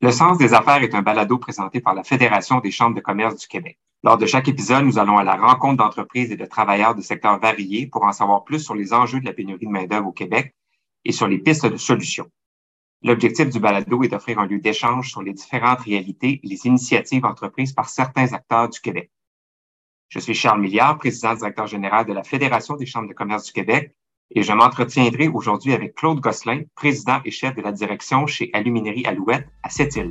Le sens des affaires est un balado présenté par la Fédération des chambres de commerce du Québec. Lors de chaque épisode, nous allons à la rencontre d'entreprises et de travailleurs de secteurs variés pour en savoir plus sur les enjeux de la pénurie de main-d'œuvre au Québec et sur les pistes de solutions. L'objectif du balado est d'offrir un lieu d'échange sur les différentes réalités et les initiatives entreprises par certains acteurs du Québec. Je suis Charles Milliard, président directeur général de la Fédération des chambres de commerce du Québec et je m'entretiendrai aujourd'hui avec Claude Gosselin, président et chef de la direction chez Aluminerie Alouette à Sept-Îles.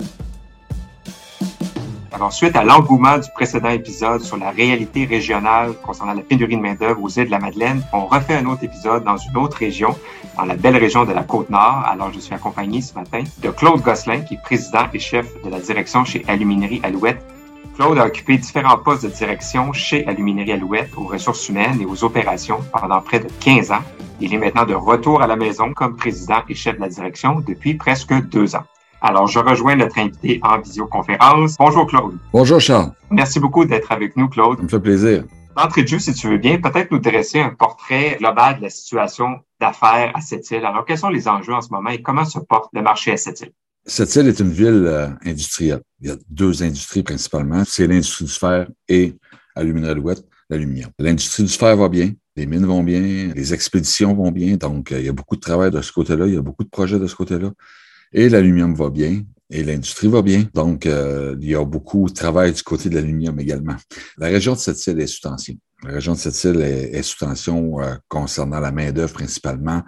Alors, suite à l'engouement du précédent épisode sur la réalité régionale concernant la pénurie de main-d'œuvre aux îles de la Madeleine, on refait un autre épisode dans une autre région, dans la belle région de la Côte-Nord. Alors, je suis accompagné ce matin de Claude Gosselin, qui est président et chef de la direction chez Aluminerie Alouette Claude a occupé différents postes de direction chez Aluminerie Alouette aux ressources humaines et aux opérations pendant près de 15 ans. Il est maintenant de retour à la maison comme président et chef de la direction depuis presque deux ans. Alors, je rejoins notre invité en visioconférence. Bonjour Claude. Bonjour Charles. Merci beaucoup d'être avec nous, Claude. Ça me fait plaisir. D'entrée de jeu, si tu veux bien, peut-être nous dresser un portrait global de la situation d'affaires à cette île. Alors, quels sont les enjeux en ce moment et comment se porte le marché à cette île? Cette île est une ville euh, industrielle. Il y a deux industries principalement. C'est l'industrie du fer et Alouette, l'aluminium. L'industrie du fer va bien, les mines vont bien, les expéditions vont bien. Donc, euh, il y a beaucoup de travail de ce côté-là, il y a beaucoup de projets de ce côté-là. Et l'aluminium va bien et l'industrie va bien. Donc, euh, il y a beaucoup de travail du côté de l'aluminium également. La région de cette île est sous tension. La région de cette île est, sous tension concernant la main-d'œuvre principalement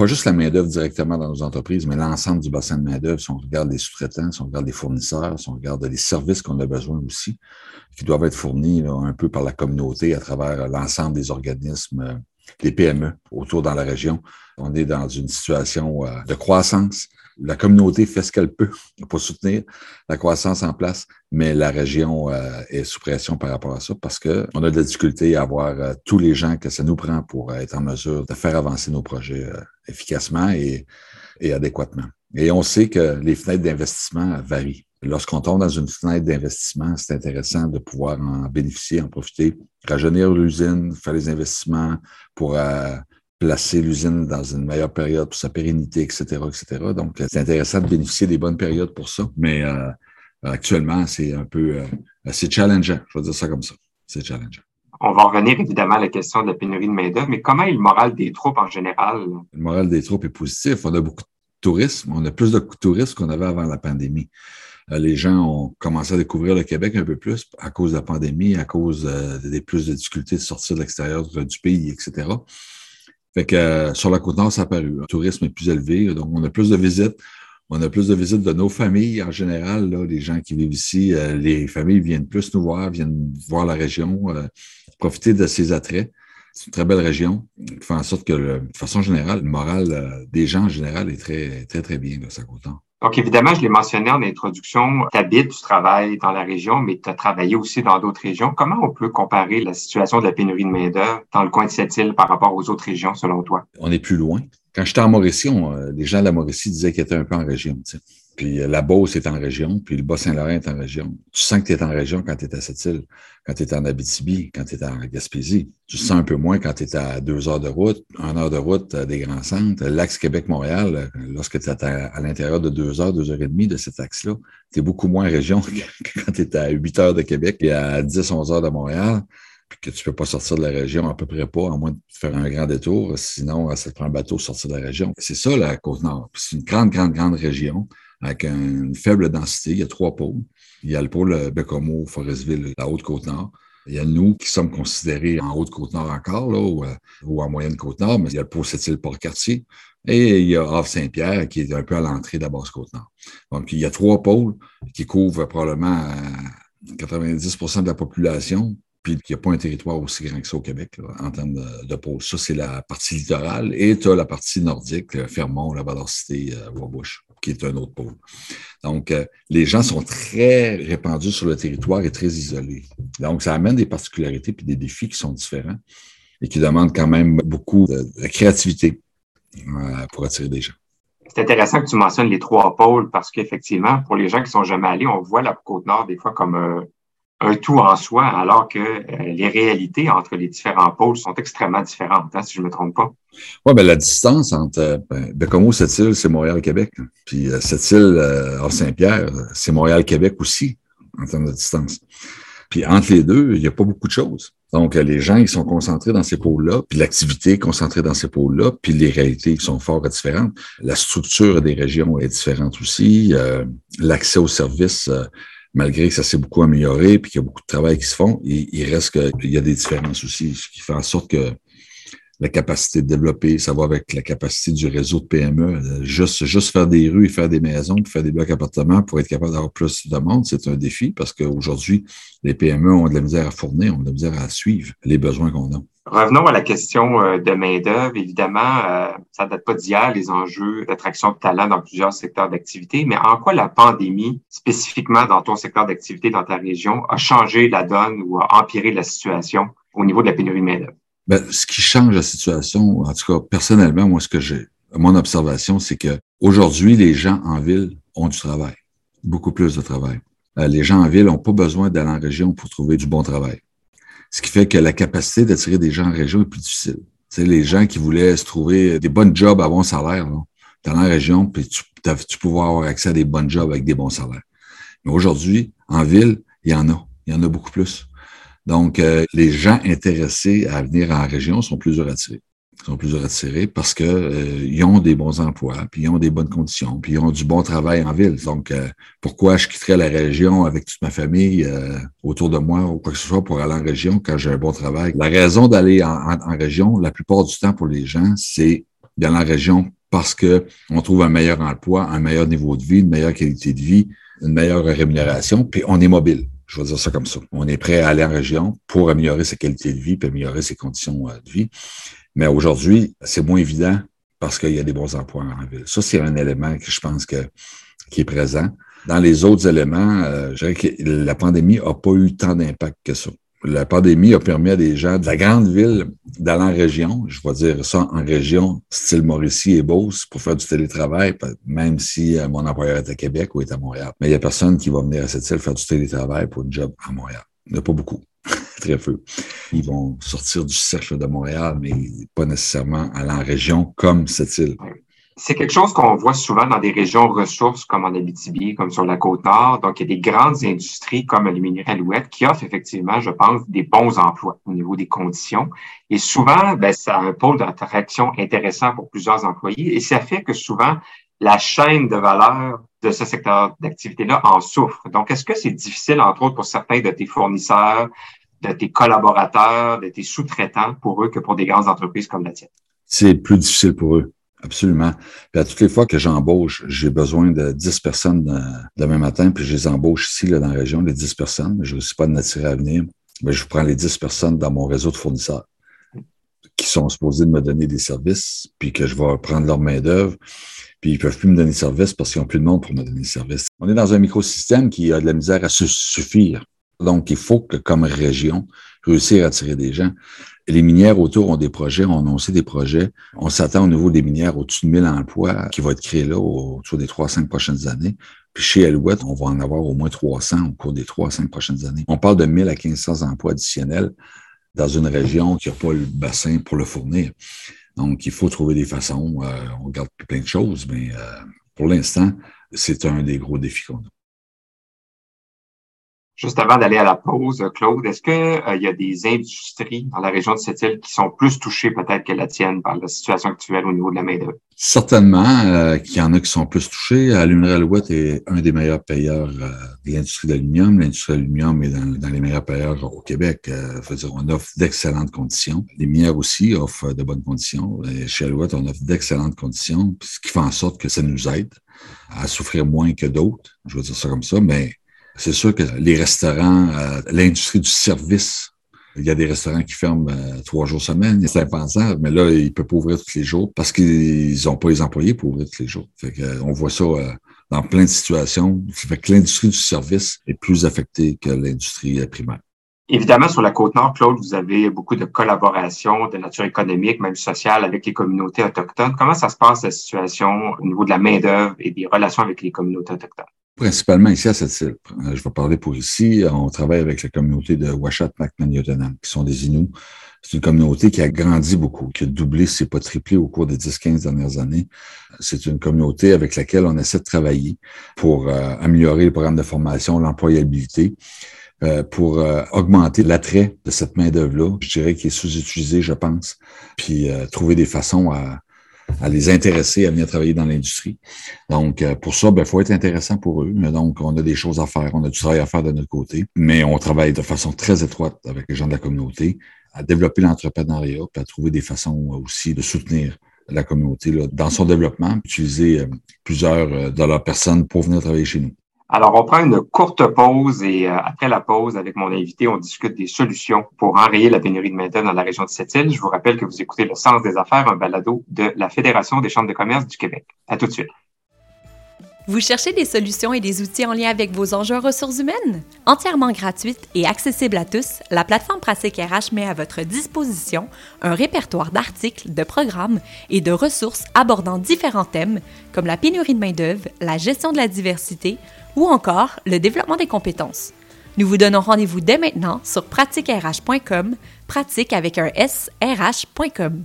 pas juste la main-d'œuvre directement dans nos entreprises, mais l'ensemble du bassin de main-d'œuvre, si on regarde les sous-traitants, si on regarde les fournisseurs, si on regarde les services qu'on a besoin aussi, qui doivent être fournis un peu par la communauté à travers l'ensemble des organismes, les PME autour dans la région. On est dans une situation euh, de croissance la communauté fait ce qu'elle peut pour soutenir la croissance en place, mais la région euh, est sous pression par rapport à ça parce qu'on a de la difficulté à avoir euh, tous les gens que ça nous prend pour être en mesure de faire avancer nos projets euh, efficacement et, et adéquatement. Et on sait que les fenêtres d'investissement varient. Lorsqu'on tombe dans une fenêtre d'investissement, c'est intéressant de pouvoir en bénéficier, en profiter, rajeunir l'usine, faire les investissements pour placer l'usine dans une meilleure période pour sa pérennité, etc., etc. Donc, c'est intéressant de bénéficier des bonnes périodes pour ça. Mais euh, actuellement, c'est un peu, euh, c'est challengeant. Je vais dire ça comme ça. C'est challengeant. On va revenir évidemment à la question de la pénurie de main-d'œuvre, mais comment est le moral des troupes en général? Le moral des troupes est positif. On a beaucoup de tourisme. On a plus de tourisme qu'on avait avant la pandémie. Euh, les gens ont commencé à découvrir le Québec un peu plus à cause de la pandémie, à cause des plus de difficultés de sortir de l'extérieur du pays, etc. Fait que euh, sur la côte nord, ça a. Le tourisme est plus élevé, donc on a plus de visites. On a plus de visites de nos familles en général. Là, les gens qui vivent ici, euh, les familles viennent plus nous voir, viennent voir la région, euh, profiter de ses attraits. C'est une très belle région fait en sorte que, de façon générale, le moral des gens en général est très, très, très bien, là, sa côte nord. Donc, évidemment, je l'ai mentionné en introduction, tu habites, tu travailles dans la région, mais tu as travaillé aussi dans d'autres régions. Comment on peut comparer la situation de la pénurie de main-d'œuvre dans le coin de cette île par rapport aux autres régions, selon toi? On est plus loin. Quand j'étais en Mauricie, euh, les gens de la Mauricie disaient qu'ils étaient un peu en région. Tu sais. Puis euh, la Beauce est en région, puis le Bas-Saint-Laurent est en région. Tu sens que tu es en région quand tu es à cette île, quand tu es en Abitibi, quand tu es en Gaspésie. Tu sens un peu moins quand tu es à deux heures de route, une heure de route des grands centres. L'axe Québec-Montréal, euh, lorsque tu es à, l'intérieur de deux heures, deux heures et demie de cet axe-là, tu es beaucoup moins en région que quand tu es à huit heures de Québec et à 10, 11 heures de Montréal puis que tu peux pas sortir de la région, à peu près pas, à moins de faire un grand détour. Sinon, ça te prend un bateau sortir de la région. C'est ça, la Côte-Nord. C'est une grande, grande, grande région avec une faible densité. Il y a trois pôles. Il y a le pôle Bécomo, Forestville, la Haute-Côte-Nord. Il y a nous qui sommes considérés en Haute-Côte-Nord encore, là, ou, euh, en Moyenne-Côte-Nord, mais il y a le pôle Sept-Îles-Port-Cartier. Et il y a Havre-Saint-Pierre qui est un peu à l'entrée de la Basse-Côte-Nord. Donc, il y a trois pôles qui couvrent probablement 90% de la population, puis il n'y a pas un territoire aussi grand que ça au Québec en termes de, de pôle. Ça, c'est la partie littorale. Et tu as la partie nordique, Fermont, la Valor-Cité, euh, Wabush qui est un autre pôle. Donc, euh, les gens sont très répandus sur le territoire et très isolés. Donc, ça amène des particularités puis des défis qui sont différents et qui demandent quand même beaucoup de, créativité euh, pour attirer des gens. C'est intéressant que tu mentionnes les trois pôles parce qu'effectivement, pour les gens qui sont jamais allés, on voit la côte nord des fois comme un tout en soi, alors que euh, les réalités entre les différents pôles sont extrêmement différentes, hein, si je ne me trompe pas. Oui, ben la distance entre ben, Bécomo, cette île, c'est Montréal-Québec. Puis cette île, euh, Saint-Pierre, c'est Montréal-Québec aussi, en termes de distance. Puis entre les deux, il n'y a pas beaucoup de choses. Donc, les gens, ils sont concentrés dans ces pôles-là, puis l'activité est concentrée dans ces pôles-là, puis les réalités sont fort différentes. La structure des régions est différente aussi. Euh, l'accès aux services, euh, malgré que ça s'est beaucoup amélioré, puis qu'il y a beaucoup de travail qui se font, il, reste qu'il y a des différences aussi, ce qui fait en sorte que la capacité de développer, ça va avec la capacité du réseau de PME. Juste, juste faire des rues et faire des maisons, puis faire des blocs appartements pour être capable d'avoir plus de monde, c'est un défi parce qu'aujourd'hui, les PME ont de la misère à fournir, ont de la misère à suivre les besoins qu'on a. Revenons à la question euh, de main-d'œuvre. Évidemment, euh, ça ne date pas d'hier, les enjeux d'attraction de talent dans plusieurs secteurs d'activité, mais en quoi la pandémie, spécifiquement dans ton secteur d'activité, dans ta région, a changé la donne ou a empiré la situation au niveau de la pénurie de main-d'œuvre? Ben, ce qui change la situation, en tout cas, personnellement, moi, ce que j'ai, mon observation, c'est que aujourd'hui, les gens en ville ont du travail, beaucoup plus de travail. Euh, les gens en ville n'ont pas besoin d'aller en région pour trouver du bon travail. Ce qui fait que la capacité d'attirer des gens en région est plus difficile. C'est les gens qui voulaient se trouver des bonnes jobs à bon salaire, dans la région, puis tu, tu pouvais avoir accès à des bonnes jobs avec des bons salaires. Mais aujourd'hui, en ville, il y en a. Il y en a beaucoup plus. Donc, euh, les gens intéressés à venir en région sont plus attirés sont plus attirés parce que euh, ils ont des bons emplois, puis ils ont des bonnes conditions, puis ils ont du bon travail en ville. Donc, euh, pourquoi je quitterais la région avec toute ma famille autour de moi ou quoi que ce soit pour aller en région quand j'ai un bon travail? La raison d'aller en, région, la plupart du temps pour les gens, c'est d'aller en région parce que on trouve un meilleur emploi, un meilleur niveau de vie, une meilleure qualité de vie, une meilleure rémunération, puis on est mobile. Je vais dire ça comme ça. On est prêt à aller en région pour améliorer sa qualité de vie et améliorer ses conditions euh, de vie. Mais aujourd'hui, c'est moins évident parce qu'il y a des bons emplois en ville. Ça, c'est un élément que je pense que, qui est présent. Dans les autres éléments, euh, je dirais que la pandémie n'a pas eu tant d'impact que ça la pandémie a permis à des gens de la grande ville d'aller en région, je vais dire ça en région, style Mauricie et Beauce, pour faire du télétravail, même si euh, mon employeur est à Québec ou est à Montréal. Mais il n'y a personne qui va venir à cette île faire du télétravail pour une job à Montréal. Il n'y a pas beaucoup. Très peu. Ils vont sortir du cercle de Montréal, mais pas nécessairement aller en région comme cette île. C'est quelque chose qu'on voit souvent dans des régions ressources comme en Abitibi, comme sur la côte nord. Donc, il y a des grandes industries comme les minerais Alouette qui offrent effectivement, je pense, des bons emplois au niveau des conditions. Et souvent, ben, ça a un pôle d'attraction intéressant pour plusieurs employés et ça fait que souvent, la chaîne de valeur de ce secteur d'activité-là en souffre. Donc, est-ce que c'est difficile, entre autres, pour certains de tes fournisseurs, de tes collaborateurs, de tes sous-traitants pour eux que pour des grandes entreprises comme la tienne? C'est plus difficile pour eux. Absolument. Puis à toutes les fois que j'embauche, j'ai besoin de 10 personnes demain matin, puis je les embauche ici, là, dans la région, les 10 personnes. Je ne suis pas de nature à venir. Mais je prends les 10 personnes dans mon réseau de fournisseurs qui sont supposés de me donner des services, puis que je vais prendre leur main-d'œuvre, puis ils peuvent plus me donner de services parce qu'ils n'ont plus de monde pour me donner des services. On est dans un microsystème qui a de la misère à se suffire. Donc, il faut que, comme région, réussir à attirer des gens. Les minières autour ont des projets, ont annoncé des projets. On s'attend au niveau des minières au-dessus de 1000 emplois qui vont être créés là autour des trois, cinq prochaines années. Puis chez Alouette, on va en avoir au moins 300 au cours des trois, cinq prochaines années. On parle de 1000 à 1500 emplois additionnels dans une région qui n'a pas le bassin pour le fournir. Donc, il faut trouver des façons. Euh, on regarde plein de choses, mais euh, pour l'instant, c'est un des gros défis qu'on a. Juste avant d'aller à la pause, Claude, est-ce qu'il euh, y a des industries dans la région de cette île qui sont plus touchées peut-être que la tienne par la situation actuelle au niveau de la main-d'œuvre? Certainement euh, qu'il y en a qui sont plus touchés. Aluminerie Alouette est un des meilleurs payeurs euh, de l'industrie d'aluminium. L'industrie d'aluminium est dans, les meilleurs payeurs au Québec. Euh, dire, on offre d'excellentes conditions. Les minières aussi offrent de bonnes conditions. Et chez Alouette, on offre d'excellentes conditions, ce qui fait en sorte que ça nous aide à souffrir moins que d'autres. Je veux dire ça comme ça, mais c'est sûr que les restaurants, euh, l'industrie du service, il y a des restaurants qui ferment euh, trois jours semaine, c'est impensable, mais là, ils ne peuvent pas ouvrir tous les jours parce qu'ils n'ont pas les employés pour ouvrir tous les jours. Euh, on voit ça dans plein de situations. Fait que l'industrie du service est plus affectée que l'industrie primaire. Évidemment, sur la côte nord, Claude, vous avez beaucoup de collaborations de nature économique, même sociale, avec les communautés autochtones. Comment ça se passe, la situation au niveau de la main-d'œuvre et des relations avec les communautés autochtones? Principalement ici à cette île. Euh, je vais parler pour ici. On travaille avec la communauté de Washat Macmaniottenam, qui sont des Inuits. C'est une communauté qui a grandi beaucoup, qui a doublé, si pas triplé au cours des 10-15 dernières années. C'est une communauté avec laquelle on essaie de travailler pour euh, améliorer le programme de formation, l'employabilité, euh, pour euh, augmenter l'attrait de cette main-d'œuvre-là. Je dirais qu'il est sous-utilisé, je pense, puis trouver des façons à, à les intéresser à venir travailler dans l'industrie. Donc, euh, pour ça, il ben, faut être intéressant pour eux. Donc, on a des choses à faire, on a du travail à faire de notre côté, mais on travaille de façon très étroite avec les gens de la communauté à développer l'entrepreneuriat, à trouver des façons aussi de soutenir la communauté dans son développement, utiliser euh, plusieurs euh, de leurs personnes pour venir travailler chez nous. Alors, on prend une courte pause et euh, après la pause, avec mon invité, on discute des solutions pour enrayer la pénurie de main-d'œuvre dans la région de Sept-Îles. Je vous rappelle que vous écoutez Le Sens des affaires, un balado de la Fédération des chambres de commerce du Québec. À tout de suite. Vous cherchez des solutions et des outils en lien avec vos enjeux ressources humaines? Entièrement gratuite et accessible à tous, la plateforme Pratique RH met à votre disposition un répertoire d'articles, de programmes et de ressources abordant différents thèmes comme la pénurie de main-d'œuvre, la gestion de la diversité ou encore le développement des compétences. Nous vous donnons rendez-vous dès maintenant sur pratiquerh.com, pratique avec un S, RH.com.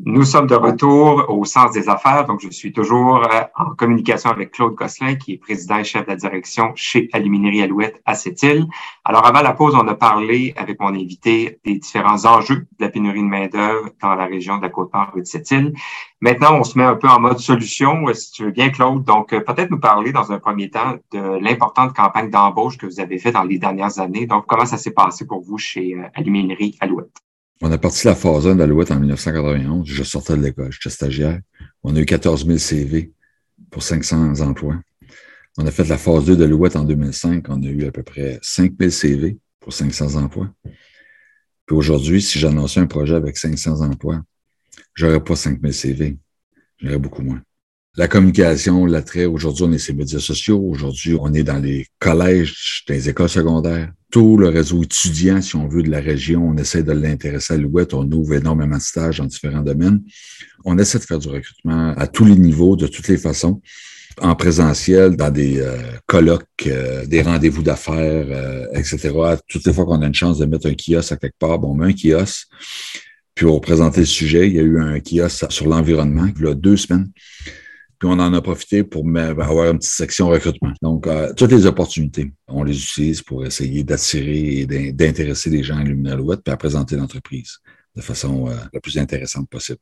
Nous sommes de retour au sens des affaires. Donc, je suis toujours euh, en communication avec Claude Gosselin, qui est président et chef de la direction chez Aluminerie Alouette à Sept-Îles. Alors, avant la pause, on a parlé avec mon invité des différents enjeux de la pénurie de main-d'œuvre dans la région de la Côte-Nord de Sept-Îles. Maintenant, on se met un peu en mode solution, euh, si tu veux bien, Claude. Donc, euh, peut-être nous parler dans un premier temps de l'importante campagne d'embauche que vous avez faite dans les dernières années. Donc, comment ça s'est passé pour vous chez Aluminerie Alouette? On a parti la phase 1 d'Alouette en 1991. Je sortais de l'école, j'étais stagiaire. On a eu 14 000 CV pour 500 emplois. On a fait la phase 2 de l'Alouette en 2005. On a eu à peu près 5 000 CV pour 500 emplois. Puis aujourd'hui, si j'annonçais un projet avec 500 emplois, j'aurais pas 5 000 CV. J'aurais beaucoup moins la communication, l'attrait. Aujourd'hui, on est sur les médias sociaux. Aujourd'hui, on est dans les collèges, dans les écoles secondaires. Tout le réseau étudiant, si on veut, de la région, on essaie de l'intéresser à l'Ouest. On ouvre énormément de stages dans différents domaines. On essaie de faire du recrutement à tous les niveaux, de toutes les façons, en présentiel, dans des euh, colloques, euh, des rendez-vous d'affaires, euh, etc. Toutes les fois qu'on a une chance de mettre un kiosque à quelque part, bon, on met un kiosque. Puis pour présenter le sujet, il y a eu un kiosque sur l'environnement, il y a deux semaines. Puis on en a profité pour avoir une petite section recrutement. Donc, euh, toutes les opportunités, on les utilise pour essayer d'attirer et d'intéresser les gens à Luminalouette puis à présenter l'entreprise de façon euh, la plus intéressante possible.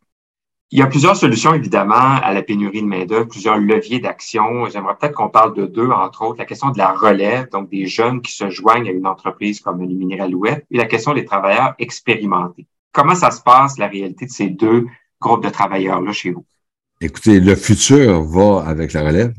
Il y a plusieurs solutions, évidemment, à la pénurie de main-d'œuvre, plusieurs leviers d'action. J'aimerais peut-être qu'on parle de deux, entre autres, la question de la relève, donc des jeunes qui se joignent à une entreprise comme Luminaire Alouette, et la question des travailleurs expérimentés. Comment ça se passe, la réalité de ces deux groupes de travailleurs-là chez vous? Écoutez, le futur va avec la relève,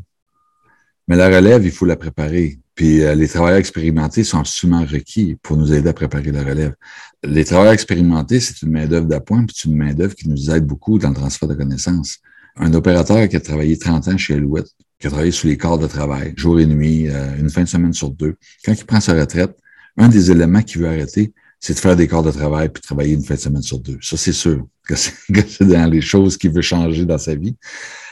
mais la relève, il faut la préparer. Puis euh, les travailleurs expérimentés sont absolument requis pour nous aider à préparer la relève. Les travailleurs expérimentés, c'est une main-d'œuvre d'appoint, puis c'est une main-d'œuvre qui nous aide beaucoup dans le transfert de connaissances. Un opérateur qui a travaillé 30 ans chez Alouette, qui a travaillé sous les corps de travail, jour et nuit, euh, une fin de semaine sur deux, quand il prend sa retraite, un des éléments qu'il veut arrêter, c'est de faire des corps de travail puis travailler une fin de semaine sur deux. Ça, c'est sûr que c'est dans les choses qu'il veut changer dans sa vie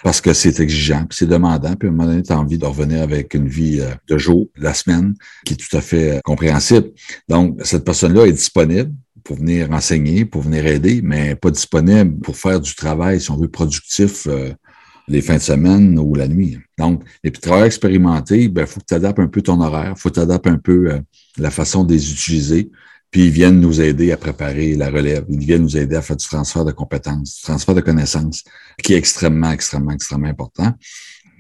parce que c'est exigeant, puis c'est demandant, puis à un moment donné, tu as envie de revenir avec une vie euh, de jour, la semaine, qui est tout à fait euh, compréhensible. Donc, cette personne-là est disponible pour venir enseigner, pour venir aider, mais pas disponible pour faire du travail, si on veut, productif euh, les fins de semaine ou la nuit. Donc, les travailleurs expérimentés, il ben, faut que tu adaptes un peu ton horaire, faut que tu adaptes un peu la façon de les utiliser. Puis ils viennent nous aider à préparer la relève. Ils viennent nous aider à faire du transfert de compétences, du transfert de connaissances, qui est extrêmement, extrêmement, extrêmement important.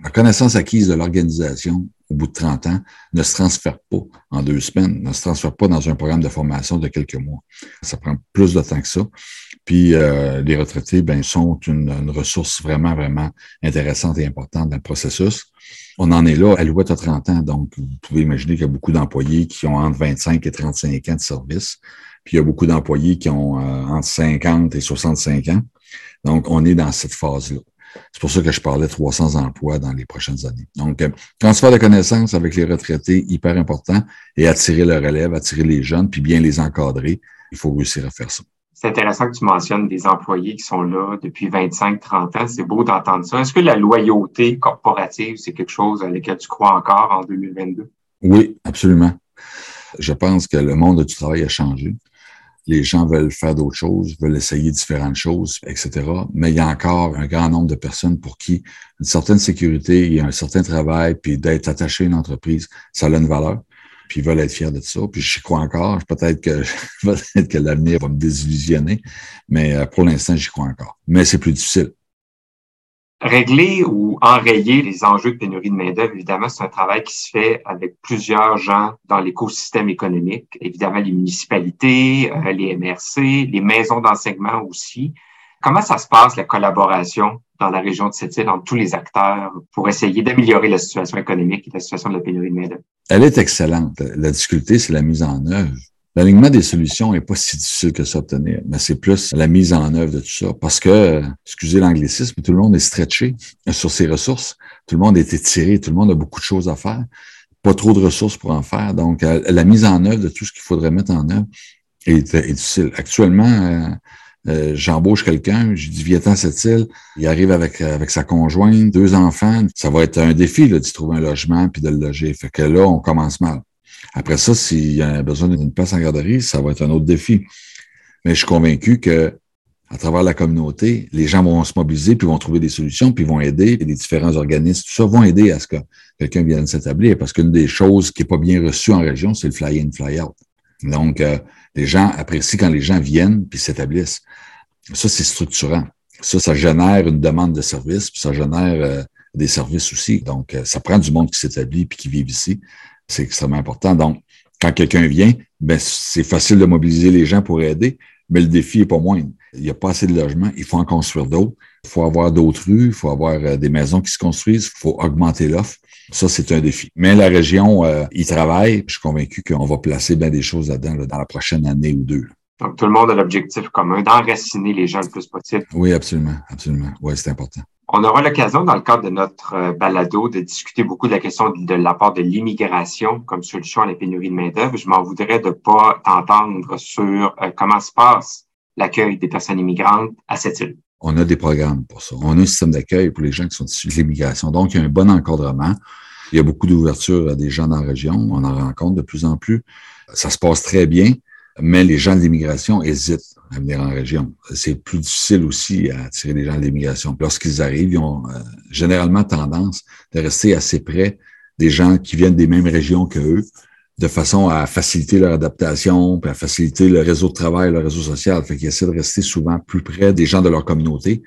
La connaissance acquise de l'organisation au bout de 30 ans ne se transfère pas en deux semaines, ne se transfère pas dans un programme de formation de quelques mois. Ça prend plus de temps que ça. Puis euh, les retraités ben, sont une, une, ressource vraiment, vraiment intéressante et importante dans le processus. On en est là, Alouette à 30 ans, donc vous pouvez imaginer qu'il y a beaucoup d'employés qui ont entre 25 et 35 ans de service, puis il y a beaucoup d'employés qui ont euh, entre 50 et 65 ans. Donc, on est dans cette phase-là. C'est pour ça que je parlais de 300 emplois dans les prochaines années. Donc, euh, transfert de connaissances avec les retraités, hyper important, et attirer le relève, attirer les jeunes, puis bien les encadrer. Il faut réussir à faire ça. C'est intéressant que tu mentionnes des employés qui sont là depuis 25-30 ans. C'est beau d'entendre ça. Est-ce que la loyauté corporative, c'est quelque chose à laquelle tu crois encore en 2022? Oui, absolument. Je pense que le monde du travail a changé. Les gens veulent faire d'autres choses, veulent essayer différentes choses, etc. Mais il y a encore un grand nombre de personnes pour qui une certaine sécurité, il un certain travail, puis d'être attaché à une entreprise, ça a une valeur. Puis ils veulent être fiers de ça. Puis j'y crois encore. Peut-être que peut-être que l'avenir va me désillusionner, mais euh, pour l'instant, j'y crois encore. Mais c'est plus difficile. Régler ou enrayer les enjeux de pénurie de main-d'œuvre, évidemment, c'est un travail qui se fait avec plusieurs gens dans l'écosystème économique. Évidemment, les municipalités, euh, les MRC, les maisons d'enseignement aussi. Comment ça se passe, la collaboration dans la région de cette île entre tous les acteurs pour essayer d'améliorer la situation économique et la situation de la pénurie de main-d'œuvre? Elle est excellente. La difficulté, c'est la mise en œuvre. L'alignement des solutions n'est pas si difficile que ça à obtenir, mais c'est plus la mise en œuvre de tout ça. Parce que, excusez l'anglicisme, tout le monde est stretché sur ses ressources. Tout le monde est étiré. Tout le monde a beaucoup de choses à faire. Pas trop de ressources pour en faire. Donc, euh, la mise en œuvre de tout ce qu'il faudrait mettre en œuvre est, difficile. Actuellement, euh, euh, j'embauche quelqu'un, je dis viens cette île, il arrive avec avec sa conjointe, deux enfants, ça va être un défi d'y trouver un logement puis de le loger. Fait que là, on commence mal. Après ça, s'il y a besoin d'une place en garderie, ça va être un autre défi. Mais je suis convaincu que à travers la communauté, les gens vont se mobiliser, puis vont trouver des solutions, puis vont aider, et les différents organismes, tout ça vont aider à ce que quelqu'un vienne s'établir. Parce qu'une des choses qui n'est pas bien reçue en région, c'est le fly-in, fly-out. Donc, euh, les gens apprécient quand les gens viennent puis s'établissent. Ça, c'est structurant. Ça, ça génère une demande de services, puis ça génère euh, des services aussi. Donc, euh, ça prend du monde qui s'établit puis qui vit ici. C'est extrêmement important. Donc, quand quelqu'un vient, ben, c'est facile de mobiliser les gens pour aider, mais le défi est pas moindre. Il n'y a pas assez de logements, il faut en construire d'autres. Il faut avoir d'autres rues, il faut avoir euh, des maisons qui se construisent, il faut augmenter l'offre. Ça, c'est un défi. Mais la région euh, y travaille. Je suis convaincu qu'on va placer bien des choses là-dedans dans la prochaine année ou deux. Donc, tout le monde a l'objectif commun d'enraciner les gens le plus possible. Oui, absolument, absolument. Oui, c'est important. On aura l'occasion, dans le cadre de notre euh, balado, de discuter beaucoup de la question de, l'apport de l'immigration comme solution à la pénurie de main-d'œuvre. Je m'en voudrais de pas t'entendre sur euh, comment se passe l'accueil des personnes immigrantes à cette île. On a des programmes pour ça. On a un système d'accueil pour les gens qui sont issus de l'immigration. Donc, il y a un bon encadrement. Il y a beaucoup d'ouverture à des gens dans la région. On en rencontre de plus en plus. Ça se passe très bien mais les gens de l'immigration hésitent à venir en région. C'est plus difficile aussi à attirer les gens de l'immigration. Lorsqu'ils arrivent, ils ont euh, généralement tendance de rester assez près des gens qui viennent des mêmes régions que eux, de façon à faciliter leur adaptation, puis à faciliter le réseau de travail, le réseau social. Fait qu'ils essaient de rester souvent plus près des gens de leur communauté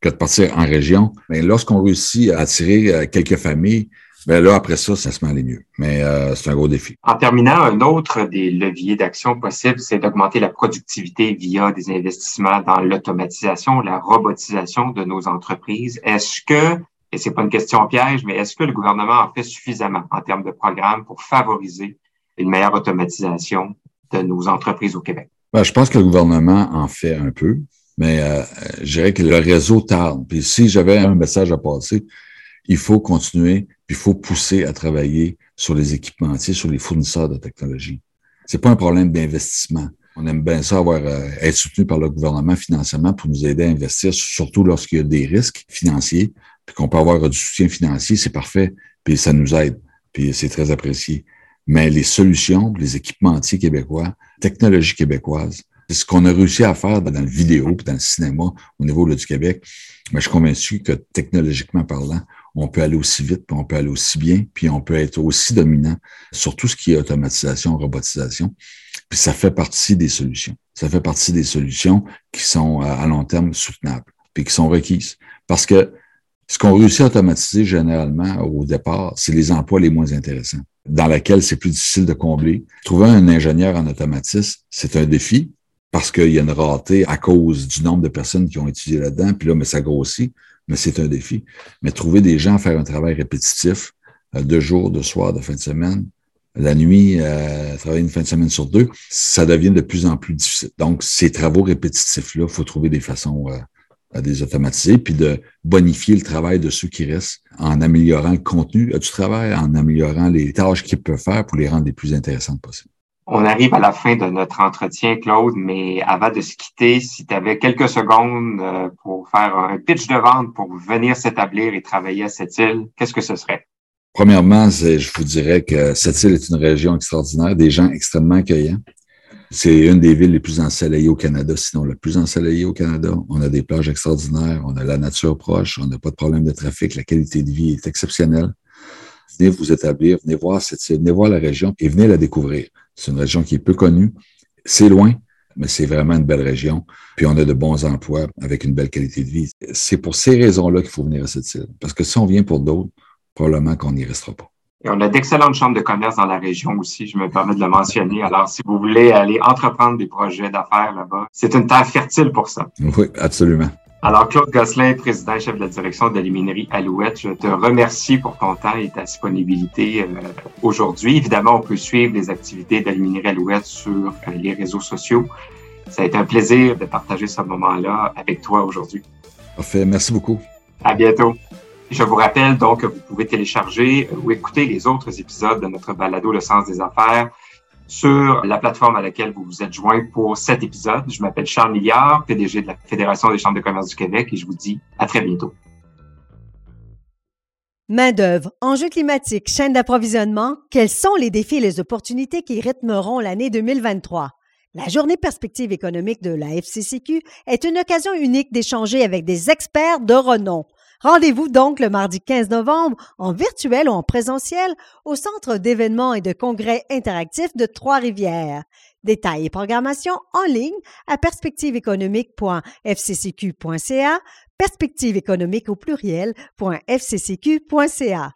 que de partir en région. Mais lorsqu'on réussit à attirer euh, quelques familles, ben là, après ça, ça se met à aller mieux. Mais euh, c'est un gros défi. En terminant, un autre des leviers d'action possibles, c'est d'augmenter la productivité via des investissements dans l'automatisation, la robotisation de nos entreprises. Est-ce que, et c'est pas une question piège, mais est-ce que le gouvernement en fait suffisamment en termes de programmes pour favoriser une meilleure automatisation de nos entreprises au Québec? Ben, je pense que le gouvernement en fait un peu, mais euh, je dirais que le réseau tarde. Puis si j'avais un message à passer, il faut continuer, puis il faut pousser à travailler sur les équipementiers, sur les fournisseurs de technologie. C'est pas un problème d'investissement. On aime bien ça avoir euh, être soutenu par le gouvernement financièrement pour nous aider à investir, surtout lorsqu'il y a des risques financiers, puis qu'on peut avoir du soutien financier, c'est parfait, puis ça nous aide, puis c'est très apprécié. Mais les solutions, les équipementiers québécois, technologie québécoise, c'est ce qu'on a réussi à faire dans le vidéo, puis dans le cinéma au niveau du Québec. Mais je suis convaincu que technologiquement parlant, on peut aller aussi vite, puis on peut aller aussi bien, puis on peut être aussi dominant sur tout ce qui est automatisation, robotisation. Puis ça fait partie des solutions. Ça fait partie des solutions qui sont à long terme soutenables, puis qui sont requises. Parce que ce qu'on réussit à automatiser généralement au départ, c'est les emplois les moins intéressants, dans lesquels c'est plus difficile de combler. Trouver un ingénieur en automatisme, c'est un défi parce qu'il y a une rareté à cause du nombre de personnes qui ont étudié là-dedans, puis là, mais ça grossit mais c'est un défi. Mais trouver des gens à faire un travail répétitif, euh, de jour, de soir, de fin de semaine, la nuit, euh, travailler une fin de semaine sur deux, ça devient de plus en plus difficile. Donc, ces travaux répétitifs-là, il faut trouver des façons euh, à les automatiser, puis de bonifier le travail de ceux qui restent en améliorant le contenu du travail, en améliorant les tâches qu'ils peuvent faire pour les rendre les plus intéressantes possibles. On arrive à la fin de notre entretien, Claude, mais avant de se quitter, si tu avais quelques secondes euh, pour faire un pitch de vente pour venir s'établir et travailler à cette île, qu'est-ce que ce serait? Premièrement, je vous dirais que cette île est une région extraordinaire, des gens extrêmement accueillants. C'est une des villes les plus ensoleillées au Canada, sinon la plus ensoleillée au Canada. On a des plages extraordinaires, on a la nature proche, on n'a pas de problème de trafic, la qualité de vie est exceptionnelle. Venez vous établir, venez voir cette venez voir la région et venez la découvrir. C'est une région qui est peu connue. C'est loin, mais c'est vraiment une belle région. Puis on a de bons emplois avec une belle qualité de vie. C'est pour ces raisons-là qu'il faut venir à cette île. Parce que si on vient pour d'autres, probablement qu'on n'y restera pas. Et on a d'excellentes chambres de commerce dans la région aussi, je me permets de le mentionner. Alors, si vous voulez aller entreprendre des projets d'affaires là-bas, c'est une terre fertile pour ça. Oui, absolument. Alors, Claude Gosselin, président et chef de la direction de la minerie Alouette, je te remercie pour ton temps et ta disponibilité euh, aujourd'hui. Évidemment, on peut suivre les activités de la minerie Alouette sur euh, les réseaux sociaux. Ça a été un plaisir de partager ce moment-là avec toi aujourd'hui. Parfait. Merci beaucoup. À bientôt. Je vous rappelle donc que vous pouvez télécharger ou écouter les autres épisodes de notre balado Le sens des affaires sur la plateforme à laquelle vous vous êtes joint pour cet épisode. Je m'appelle Charles Milliard, PDG de la Fédération des chambres de commerce du Québec et je vous dis à très bientôt. Main-d'œuvre, enjeux climatiques, chaîne d'approvisionnement, quels sont les défis et les opportunités qui rythmeront l'année 2023? La journée perspective économique de la FCCQ est une occasion unique d'échanger avec des experts de renom. Rendez-vous donc le mardi 15 novembre en virtuel ou en présentiel au Centre d'événements et de congrès interactifs de Trois-Rivières. Détails et programmation en ligne à perspectiveéconomique.fccq.ca, perspective économique au pluriel.fccq.ca.